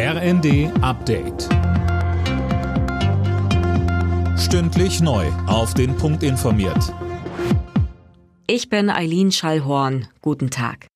RND Update. Stündlich neu. Auf den Punkt informiert. Ich bin Eileen Schallhorn. Guten Tag.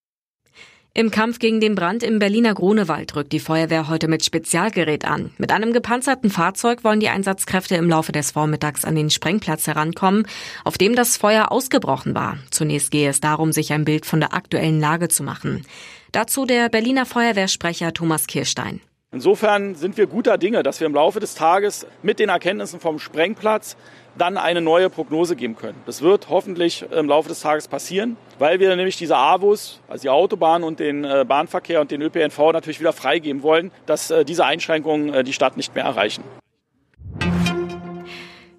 Im Kampf gegen den Brand im Berliner Grunewald rückt die Feuerwehr heute mit Spezialgerät an. Mit einem gepanzerten Fahrzeug wollen die Einsatzkräfte im Laufe des Vormittags an den Sprengplatz herankommen, auf dem das Feuer ausgebrochen war. Zunächst gehe es darum, sich ein Bild von der aktuellen Lage zu machen. Dazu der Berliner Feuerwehrsprecher Thomas Kirstein. Insofern sind wir guter Dinge, dass wir im Laufe des Tages mit den Erkenntnissen vom Sprengplatz dann eine neue Prognose geben können. Das wird hoffentlich im Laufe des Tages passieren, weil wir nämlich diese AWUS, also die Autobahn und den äh, Bahnverkehr und den ÖPNV natürlich wieder freigeben wollen, dass äh, diese Einschränkungen äh, die Stadt nicht mehr erreichen.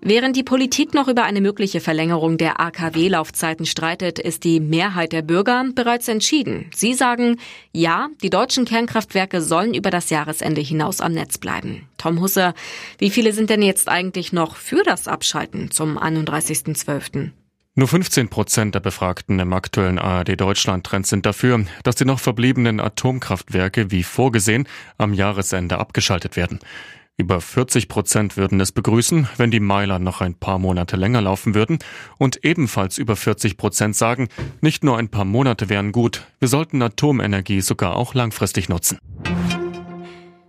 Während die Politik noch über eine mögliche Verlängerung der AKW-Laufzeiten streitet, ist die Mehrheit der Bürger bereits entschieden. Sie sagen, ja, die deutschen Kernkraftwerke sollen über das Jahresende hinaus am Netz bleiben. Tom Husser, wie viele sind denn jetzt eigentlich noch für das Abschalten zum 31.12.? Nur 15 Prozent der Befragten im aktuellen ARD Deutschland-Trend sind dafür, dass die noch verbliebenen Atomkraftwerke wie vorgesehen am Jahresende abgeschaltet werden. Über 40 Prozent würden es begrüßen, wenn die Meiler noch ein paar Monate länger laufen würden. Und ebenfalls über 40 Prozent sagen, nicht nur ein paar Monate wären gut, wir sollten Atomenergie sogar auch langfristig nutzen.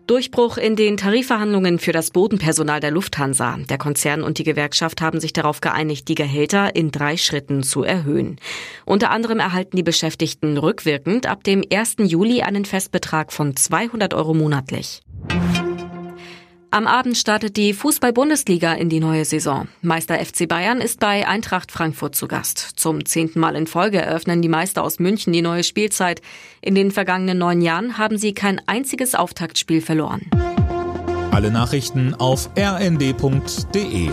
Durchbruch in den Tarifverhandlungen für das Bodenpersonal der Lufthansa. Der Konzern und die Gewerkschaft haben sich darauf geeinigt, die Gehälter in drei Schritten zu erhöhen. Unter anderem erhalten die Beschäftigten rückwirkend ab dem 1. Juli einen Festbetrag von 200 Euro monatlich. Am Abend startet die Fußball-Bundesliga in die neue Saison. Meister FC Bayern ist bei Eintracht Frankfurt zu Gast. Zum zehnten Mal in Folge eröffnen die Meister aus München die neue Spielzeit. In den vergangenen neun Jahren haben sie kein einziges Auftaktspiel verloren. Alle Nachrichten auf rnd.de